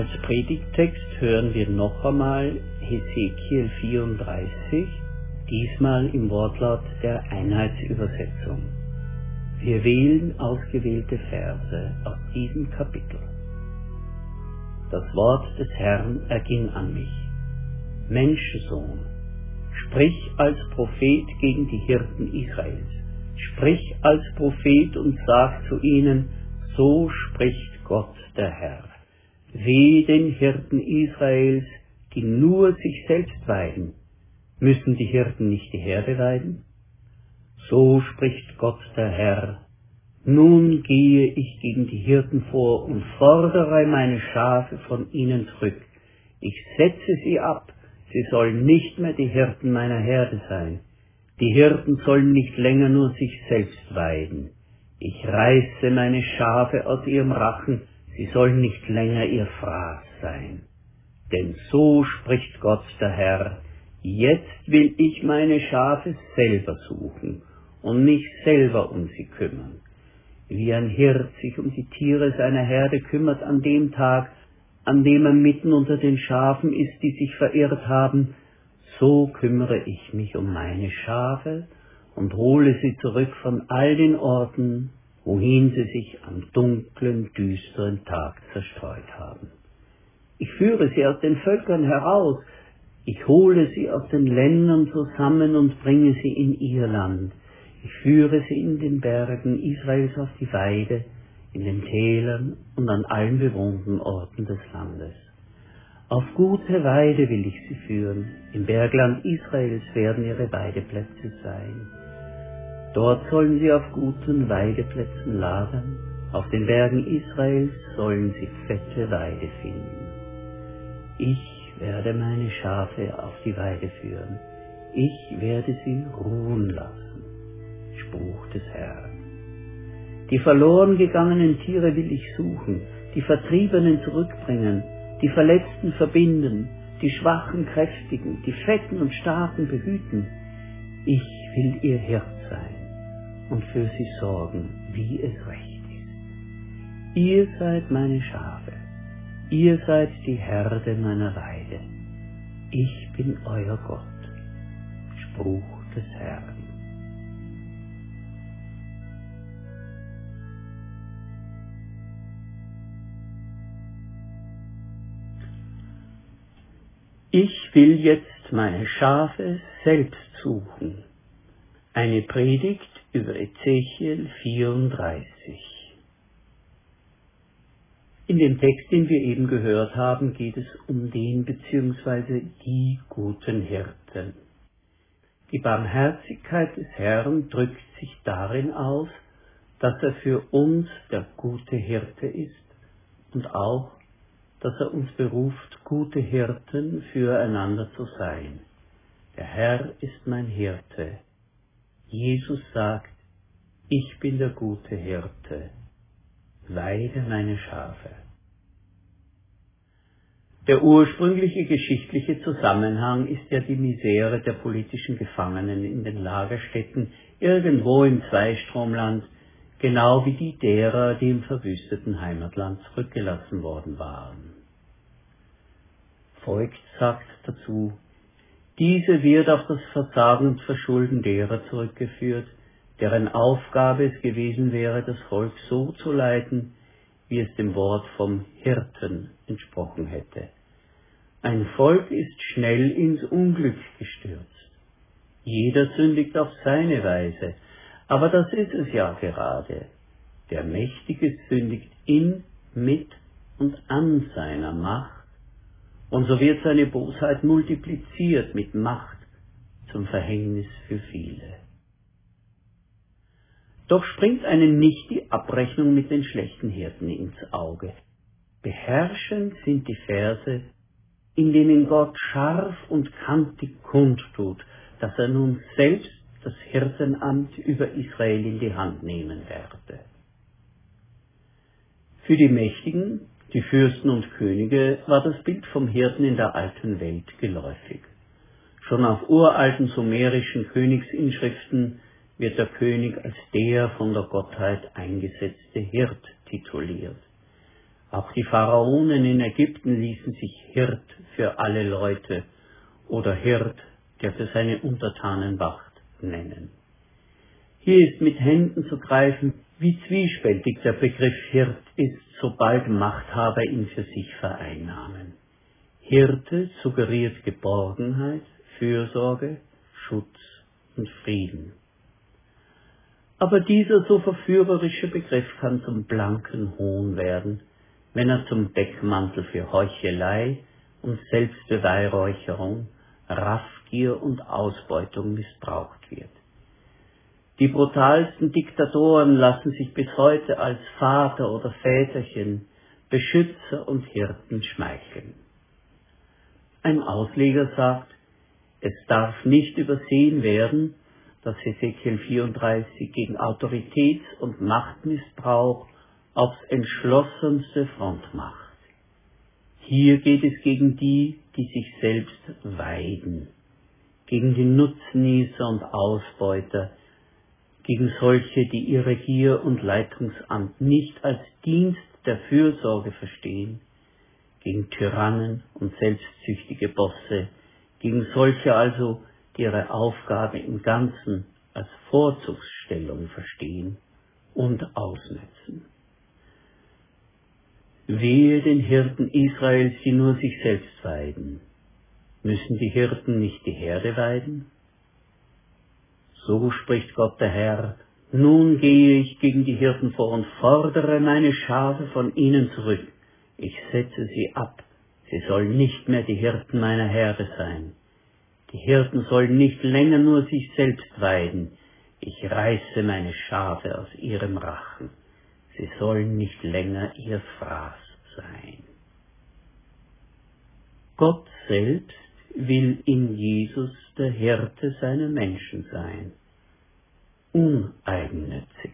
Als Predigttext hören wir noch einmal Hesekiel 34, diesmal im Wortlaut der Einheitsübersetzung. Wir wählen ausgewählte Verse aus diesem Kapitel. Das Wort des Herrn erging an mich. Menschensohn, sprich als Prophet gegen die Hirten Israels. Sprich als Prophet und sag zu ihnen, so spricht Gott der Herr. Weh den Hirten Israels, die nur sich selbst weiden. Müssen die Hirten nicht die Herde weiden? So spricht Gott der Herr. Nun gehe ich gegen die Hirten vor und fordere meine Schafe von ihnen zurück. Ich setze sie ab, sie sollen nicht mehr die Hirten meiner Herde sein. Die Hirten sollen nicht länger nur sich selbst weiden. Ich reiße meine Schafe aus ihrem Rachen, sie sollen nicht länger ihr Fraß sein. Denn so spricht Gott der Herr, jetzt will ich meine Schafe selber suchen und mich selber um sie kümmern. Wie ein Hirt sich um die Tiere seiner Herde kümmert an dem Tag, an dem er mitten unter den Schafen ist, die sich verirrt haben, so kümmere ich mich um meine Schafe und hole sie zurück von all den Orten, wohin sie sich am dunklen, düsteren Tag zerstreut haben. Ich führe sie aus den Völkern heraus, ich hole sie aus den Ländern zusammen und bringe sie in ihr Land. Ich führe sie in den Bergen Israels auf die Weide, in den Tälern und an allen bewohnten Orten des Landes. Auf gute Weide will ich sie führen, im Bergland Israels werden ihre Weideplätze sein. Dort sollen sie auf guten Weideplätzen lagern, auf den Bergen Israels sollen sie fette Weide finden. Ich werde meine Schafe auf die Weide führen, ich werde sie ruhen lassen. Spruch des Herrn. Die verloren gegangenen Tiere will ich suchen, die Vertriebenen zurückbringen, die Verletzten verbinden, die Schwachen kräftigen, die Fetten und Starken behüten. Ich will ihr Hirt sein und für sie sorgen, wie es recht ist. Ihr seid meine Schafe, ihr seid die Herde meiner Weide. Ich bin euer Gott. Spruch des Herrn. Ich will jetzt meine Schafe selbst suchen. Eine Predigt über Ezechiel 34. In dem Text, den wir eben gehört haben, geht es um den bzw. die guten Hirten. Die Barmherzigkeit des Herrn drückt sich darin aus, dass er für uns der gute Hirte ist und auch dass er uns beruft, gute Hirten füreinander zu sein. Der Herr ist mein Hirte. Jesus sagt, ich bin der gute Hirte, weide meine Schafe. Der ursprüngliche geschichtliche Zusammenhang ist ja die Misere der politischen Gefangenen in den Lagerstätten irgendwo im Zweistromland, genau wie die derer, die im verwüsteten Heimatland zurückgelassen worden waren. Voigt sagt dazu, diese wird auf das Versagen derer zurückgeführt, deren Aufgabe es gewesen wäre, das Volk so zu leiten, wie es dem Wort vom Hirten entsprochen hätte. Ein Volk ist schnell ins Unglück gestürzt. Jeder sündigt auf seine Weise, aber das ist es ja gerade. Der Mächtige sündigt in, mit und an seiner Macht und so wird seine Bosheit multipliziert mit Macht zum Verhängnis für viele. Doch springt einem nicht die Abrechnung mit den schlechten Hirten ins Auge. Beherrschend sind die Verse, in denen Gott scharf und kantig kundtut, dass er nun selbst das Hirtenamt über Israel in die Hand nehmen werde. Für die Mächtigen die Fürsten und Könige war das Bild vom Hirten in der alten Welt geläufig. Schon auf uralten sumerischen Königsinschriften wird der König als der von der Gottheit eingesetzte Hirt tituliert. Auch die Pharaonen in Ägypten ließen sich Hirt für alle Leute oder Hirt, der für seine Untertanen wacht, nennen. Hier ist mit Händen zu greifen, wie zwiespältig der Begriff Hirt ist, sobald Machthaber ihn für sich vereinnahmen. Hirte suggeriert Geborgenheit, Fürsorge, Schutz und Frieden. Aber dieser so verführerische Begriff kann zum blanken Hohn werden, wenn er zum Deckmantel für Heuchelei und Selbstbeweihräucherung, Raffgier und Ausbeutung missbraucht wird. Die brutalsten Diktatoren lassen sich bis heute als Vater oder Väterchen, Beschützer und Hirten schmeicheln. Ein Ausleger sagt, es darf nicht übersehen werden, dass Ezekiel 34 gegen Autoritäts- und Machtmissbrauch aufs entschlossenste Front macht. Hier geht es gegen die, die sich selbst weiden, gegen die Nutznießer und Ausbeuter, gegen solche, die ihre Gier und Leitungsamt nicht als Dienst der Fürsorge verstehen, gegen Tyrannen und selbstsüchtige Bosse, gegen solche also, die ihre Aufgabe im Ganzen als Vorzugsstellung verstehen und ausnutzen. Wehe den Hirten Israels, die nur sich selbst weiden. Müssen die Hirten nicht die Herde weiden? So spricht Gott der Herr, nun gehe ich gegen die Hirten vor und fordere meine Schafe von ihnen zurück. Ich setze sie ab, sie sollen nicht mehr die Hirten meiner Herde sein. Die Hirten sollen nicht länger nur sich selbst weiden. Ich reiße meine Schafe aus ihrem Rachen. Sie sollen nicht länger ihr Fraß sein. Gott selbst will in Jesus der Hirte seiner Menschen sein. Uneigennützig.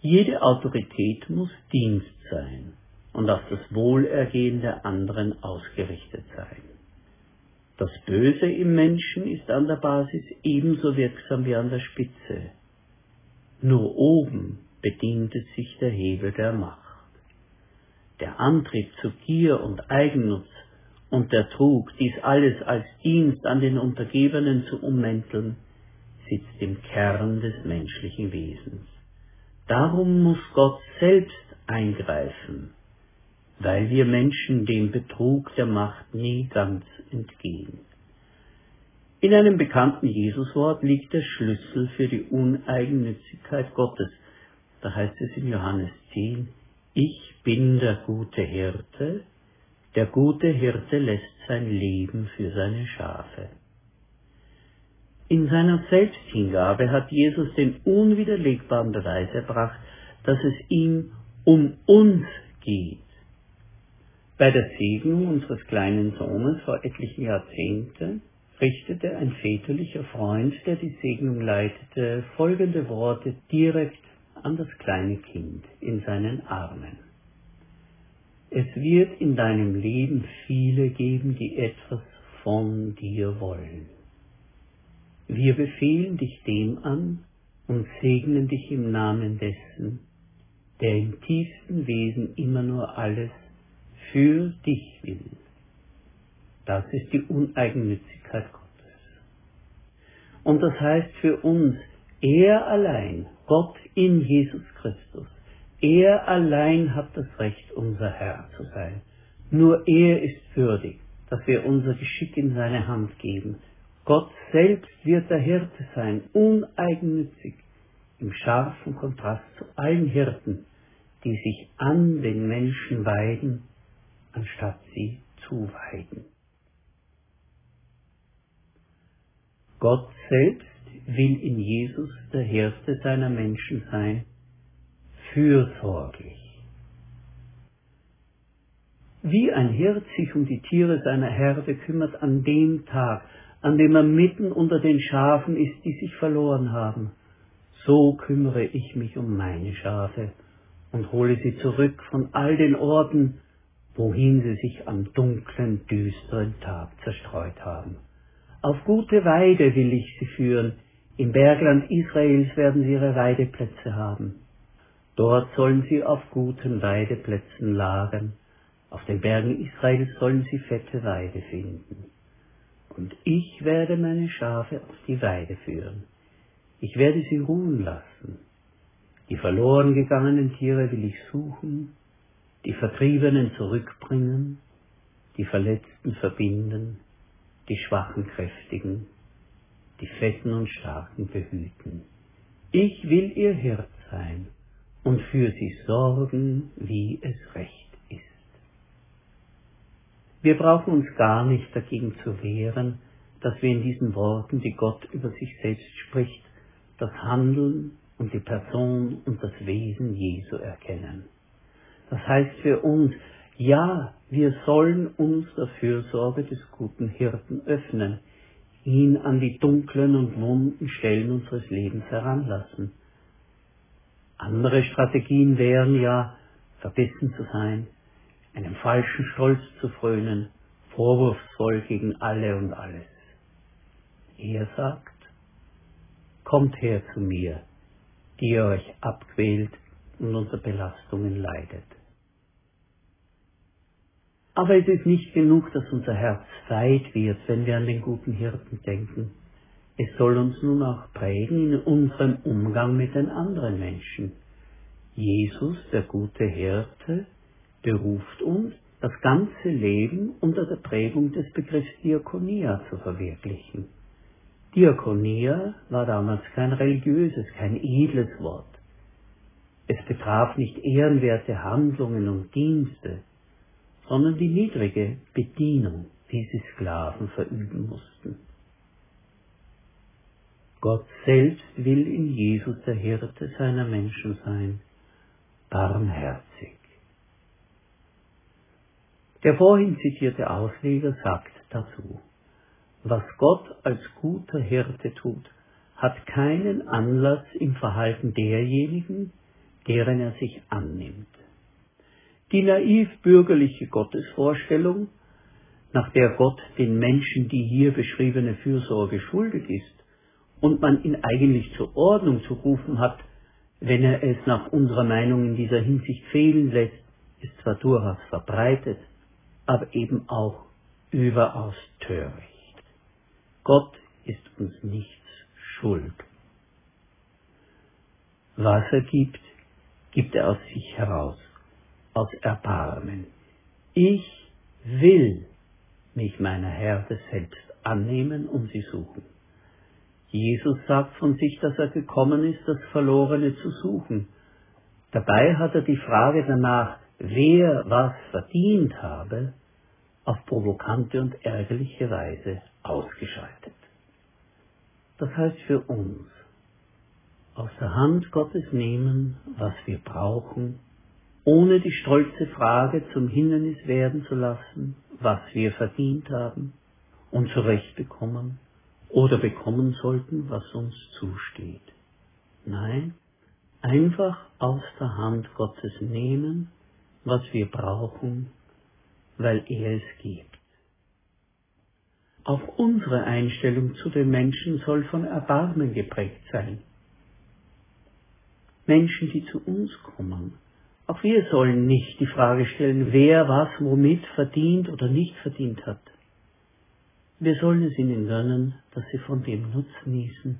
Jede Autorität muss Dienst sein und auf das Wohlergehen der anderen ausgerichtet sein. Das Böse im Menschen ist an der Basis ebenso wirksam wie an der Spitze. Nur oben bedient es sich der Hebel der Macht. Der Antrieb zu Gier und Eigennutz und der Trug, dies alles als Dienst an den Untergebenen zu ummänteln, sitzt im Kern des menschlichen Wesens. Darum muss Gott selbst eingreifen, weil wir Menschen dem Betrug der Macht nie ganz entgehen. In einem bekannten Jesuswort liegt der Schlüssel für die Uneigennützigkeit Gottes. Da heißt es in Johannes 10, ich bin der gute Hirte, der gute Hirte lässt sein Leben für seine Schafe. In seiner Selbsthingabe hat Jesus den unwiderlegbaren Beweis erbracht, dass es ihm um uns geht. Bei der Segnung unseres kleinen Sohnes vor etlichen Jahrzehnten richtete ein väterlicher Freund, der die Segnung leitete, folgende Worte direkt an das kleine Kind in seinen Armen. Es wird in deinem Leben viele geben, die etwas von dir wollen. Wir befehlen dich dem an und segnen dich im Namen dessen, der im tiefsten Wesen immer nur alles für dich will. Das ist die Uneigennützigkeit Gottes. Und das heißt für uns, er allein, Gott in Jesus Christus, er allein hat das Recht, unser Herr zu sein. Nur er ist würdig, dass wir unser Geschick in seine Hand geben, Gott selbst wird der Hirte sein, uneigennützig, im scharfen Kontrast zu allen Hirten, die sich an den Menschen weiden, anstatt sie zu weiden. Gott selbst will in Jesus der Hirte seiner Menschen sein, fürsorglich. Wie ein Hirt sich um die Tiere seiner Herde kümmert an dem Tag, an dem er mitten unter den Schafen ist, die sich verloren haben. So kümmere ich mich um meine Schafe und hole sie zurück von all den Orten, wohin sie sich am dunklen, düsteren Tag zerstreut haben. Auf gute Weide will ich sie führen, im Bergland Israels werden sie ihre Weideplätze haben. Dort sollen sie auf guten Weideplätzen lagern, auf den Bergen Israels sollen sie fette Weide finden. Und ich werde meine Schafe auf die Weide führen. Ich werde sie ruhen lassen. Die verloren gegangenen Tiere will ich suchen, die Vertriebenen zurückbringen, die Verletzten verbinden, die Schwachen kräftigen, die Fetten und Starken behüten. Ich will ihr Hirt sein und für sie sorgen, wie es recht ist. Wir brauchen uns gar nicht dagegen zu wehren, dass wir in diesen Worten, die Gott über sich selbst spricht, das Handeln und die Person und das Wesen Jesu erkennen. Das heißt für uns, ja, wir sollen uns der Fürsorge des guten Hirten öffnen, ihn an die dunklen und wunden Stellen unseres Lebens heranlassen. Andere Strategien wären ja, verbissen zu sein, einem falschen Stolz zu frönen, vorwurfsvoll gegen alle und alles. Er sagt, kommt her zu mir, die ihr euch abquält und unter Belastungen leidet. Aber es ist nicht genug, dass unser Herz weit wird, wenn wir an den guten Hirten denken. Es soll uns nun auch prägen in unserem Umgang mit den anderen Menschen. Jesus, der gute Hirte, beruft uns, das ganze Leben unter der Prägung des Begriffs Diakonia zu verwirklichen. Diakonia war damals kein religiöses, kein edles Wort. Es betraf nicht ehrenwerte Handlungen und Dienste, sondern die niedrige Bedienung, die sie Sklaven verüben mussten. Gott selbst will in Jesus der Hirte seiner Menschen sein, barmherzig. Der vorhin zitierte Ausleger sagt dazu, was Gott als guter Hirte tut, hat keinen Anlass im Verhalten derjenigen, deren er sich annimmt. Die naiv bürgerliche Gottesvorstellung, nach der Gott den Menschen die hier beschriebene Fürsorge schuldig ist und man ihn eigentlich zur Ordnung zu rufen hat, wenn er es nach unserer Meinung in dieser Hinsicht fehlen lässt, ist zwar durchaus verbreitet, aber eben auch überaus töricht. Gott ist uns nichts schuld. Was er gibt, gibt er aus sich heraus aus Erbarmen. Ich will mich meiner Herde selbst annehmen und sie suchen. Jesus sagt von sich, dass er gekommen ist, das Verlorene zu suchen. Dabei hat er die Frage danach, wer was verdient habe, auf provokante und ärgerliche Weise ausgeschaltet. Das heißt für uns, aus der Hand Gottes nehmen, was wir brauchen, ohne die stolze Frage zum Hindernis werden zu lassen, was wir verdient haben und zurechtbekommen oder bekommen sollten, was uns zusteht. Nein, einfach aus der Hand Gottes nehmen, was wir brauchen, weil er es gibt. Auch unsere Einstellung zu den Menschen soll von Erbarmen geprägt sein. Menschen, die zu uns kommen, auch wir sollen nicht die Frage stellen, wer was womit verdient oder nicht verdient hat. Wir sollen es ihnen gönnen, dass sie von dem Nutzen genießen,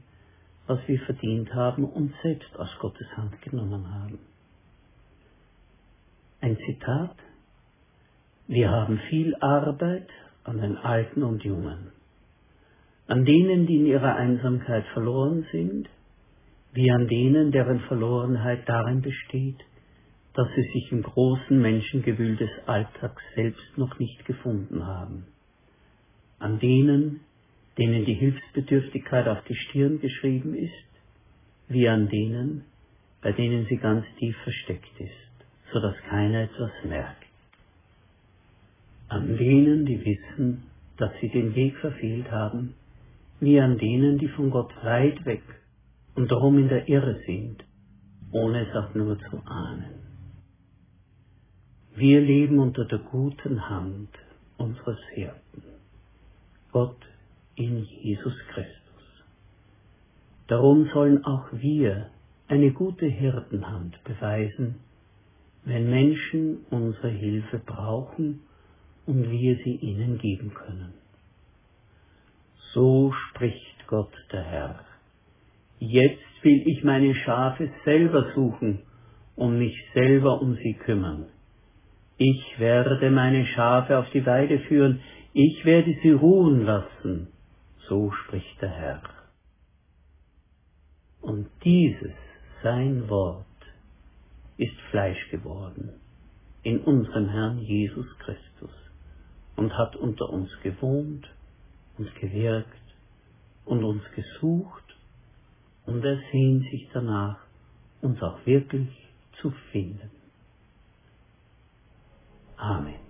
was wir verdient haben und selbst aus Gottes Hand genommen haben. Ein Zitat. Wir haben viel Arbeit an den Alten und Jungen, an denen, die in ihrer Einsamkeit verloren sind, wie an denen, deren Verlorenheit darin besteht, dass sie sich im großen Menschengewühl des Alltags selbst noch nicht gefunden haben. An denen, denen die Hilfsbedürftigkeit auf die Stirn geschrieben ist, wie an denen, bei denen sie ganz tief versteckt ist, so dass keiner etwas merkt. An denen, die wissen, dass sie den Weg verfehlt haben, wie an denen, die von Gott weit weg und darum in der Irre sind, ohne es auch nur zu ahnen. Wir leben unter der guten Hand unseres Hirten, Gott in Jesus Christus. Darum sollen auch wir eine gute Hirtenhand beweisen, wenn Menschen unsere Hilfe brauchen und wir sie ihnen geben können. So spricht Gott der Herr. Jetzt will ich meine Schafe selber suchen und mich selber um sie kümmern. Ich werde meine Schafe auf die Weide führen, ich werde sie ruhen lassen, so spricht der Herr. Und dieses, sein Wort, ist Fleisch geworden in unserem Herrn Jesus Christus und hat unter uns gewohnt, uns gewirkt und uns gesucht und er sehnt sich danach, uns auch wirklich zu finden. Amen.